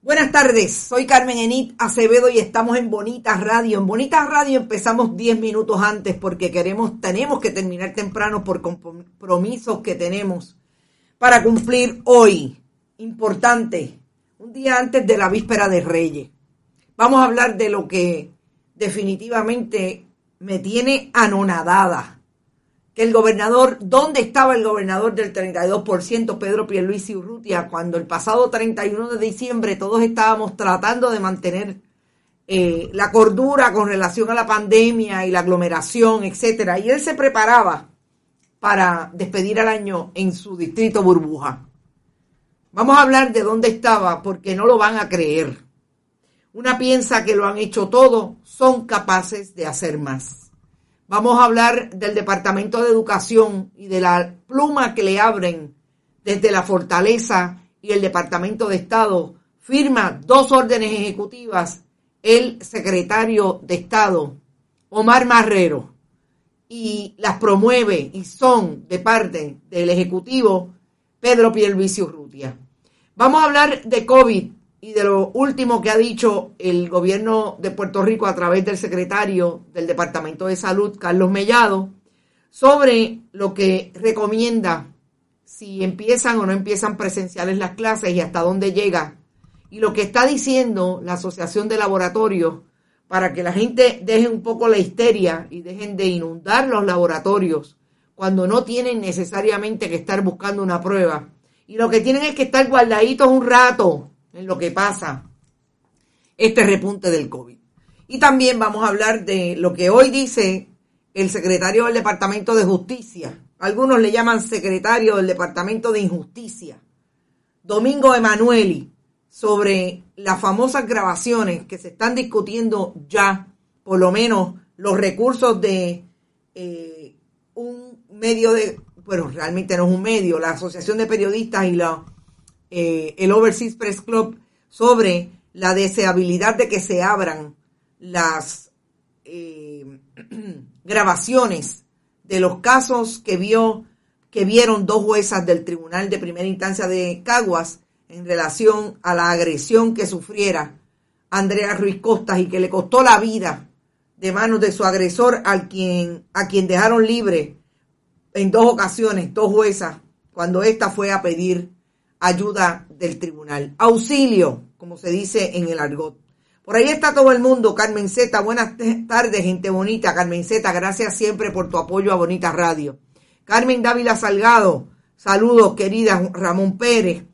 Buenas tardes, soy Carmen Enit Acevedo y estamos en Bonitas Radio. En Bonitas Radio empezamos 10 minutos antes porque queremos, tenemos que terminar temprano por compromisos que tenemos para cumplir hoy. Importante, un día antes de la víspera de Reyes. Vamos a hablar de lo que definitivamente me tiene anonadada el gobernador, ¿dónde estaba el gobernador del 32%, Pedro Pierluisi Urrutia, cuando el pasado 31 de diciembre todos estábamos tratando de mantener eh, la cordura con relación a la pandemia y la aglomeración, etcétera, y él se preparaba para despedir al año en su distrito burbuja. Vamos a hablar de dónde estaba porque no lo van a creer. Una piensa que lo han hecho todo, son capaces de hacer más. Vamos a hablar del Departamento de Educación y de la pluma que le abren desde la fortaleza y el Departamento de Estado. Firma dos órdenes ejecutivas el secretario de Estado, Omar Marrero, y las promueve y son de parte del Ejecutivo Pedro Pierluisi Urrutia. Vamos a hablar de COVID y de lo último que ha dicho el gobierno de Puerto Rico a través del secretario del Departamento de Salud, Carlos Mellado, sobre lo que recomienda si empiezan o no empiezan presenciales las clases y hasta dónde llega. Y lo que está diciendo la Asociación de Laboratorios para que la gente deje un poco la histeria y dejen de inundar los laboratorios cuando no tienen necesariamente que estar buscando una prueba. Y lo que tienen es que estar guardaditos un rato en lo que pasa este repunte del COVID. Y también vamos a hablar de lo que hoy dice el secretario del Departamento de Justicia. Algunos le llaman secretario del Departamento de Injusticia. Domingo Emanueli, sobre las famosas grabaciones que se están discutiendo ya, por lo menos los recursos de eh, un medio de, bueno, realmente no es un medio, la Asociación de Periodistas y la eh, el Overseas Press Club sobre la deseabilidad de que se abran las eh, grabaciones de los casos que vio que vieron dos juezas del Tribunal de Primera Instancia de Caguas en relación a la agresión que sufriera Andrea Ruiz Costas y que le costó la vida de manos de su agresor al quien, a quien dejaron libre en dos ocasiones, dos juezas, cuando ésta fue a pedir ayuda del tribunal. Auxilio, como se dice en el argot. Por ahí está todo el mundo. Carmen Z, buenas tardes, gente bonita. Carmen Z, gracias siempre por tu apoyo a Bonita Radio. Carmen Dávila Salgado, saludos, querida Ramón Pérez.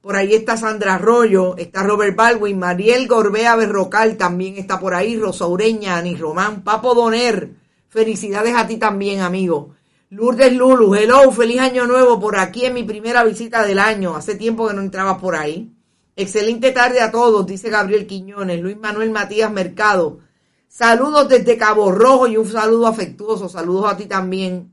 Por ahí está Sandra Arroyo, está Robert Baldwin, Mariel Gorbea Berrocal también está por ahí, Rosa Ureña, Ani Román, Papo Doner. Felicidades a ti también, amigo. Lourdes Lulu, hello, feliz año nuevo por aquí en mi primera visita del año. Hace tiempo que no entraba por ahí. Excelente tarde a todos, dice Gabriel Quiñones, Luis Manuel Matías Mercado. Saludos desde Cabo Rojo y un saludo afectuoso. Saludos a ti también.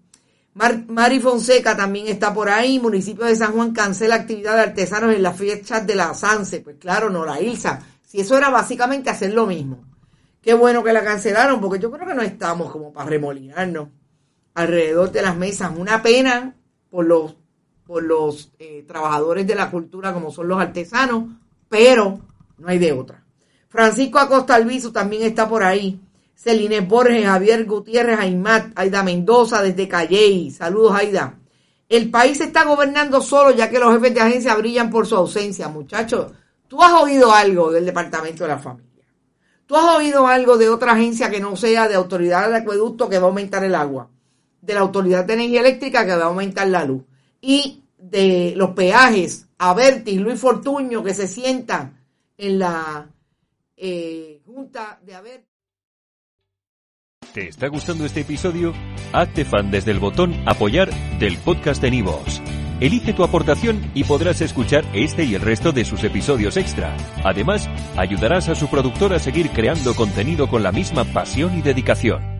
Mari Fonseca también está por ahí. Municipio de San Juan cancela actividad de artesanos en las fiestas de la Sanse. Pues claro, no la Ilsa. Si eso era básicamente hacer lo mismo. Qué bueno que la cancelaron, porque yo creo que no estamos como para remolinarnos alrededor de las mesas. Una pena por los, por los eh, trabajadores de la cultura como son los artesanos, pero no hay de otra. Francisco Acosta Alviso también está por ahí. Celine Borges, Javier Gutiérrez, Aymat, Aida Mendoza desde Calley. Saludos, Aida. El país está gobernando solo ya que los jefes de agencia brillan por su ausencia. Muchachos, ¿tú has oído algo del Departamento de la Familia? ¿Tú has oído algo de otra agencia que no sea de autoridad de acueducto que va a aumentar el agua? De la Autoridad de Energía Eléctrica que va a aumentar la luz y de los peajes a Vertis, Luis Fortuño que se sientan en la eh, Junta de Avertis. ¿Te está gustando este episodio? Hazte fan desde el botón apoyar del podcast de Nivos. Elige tu aportación y podrás escuchar este y el resto de sus episodios extra. Además, ayudarás a su productor a seguir creando contenido con la misma pasión y dedicación.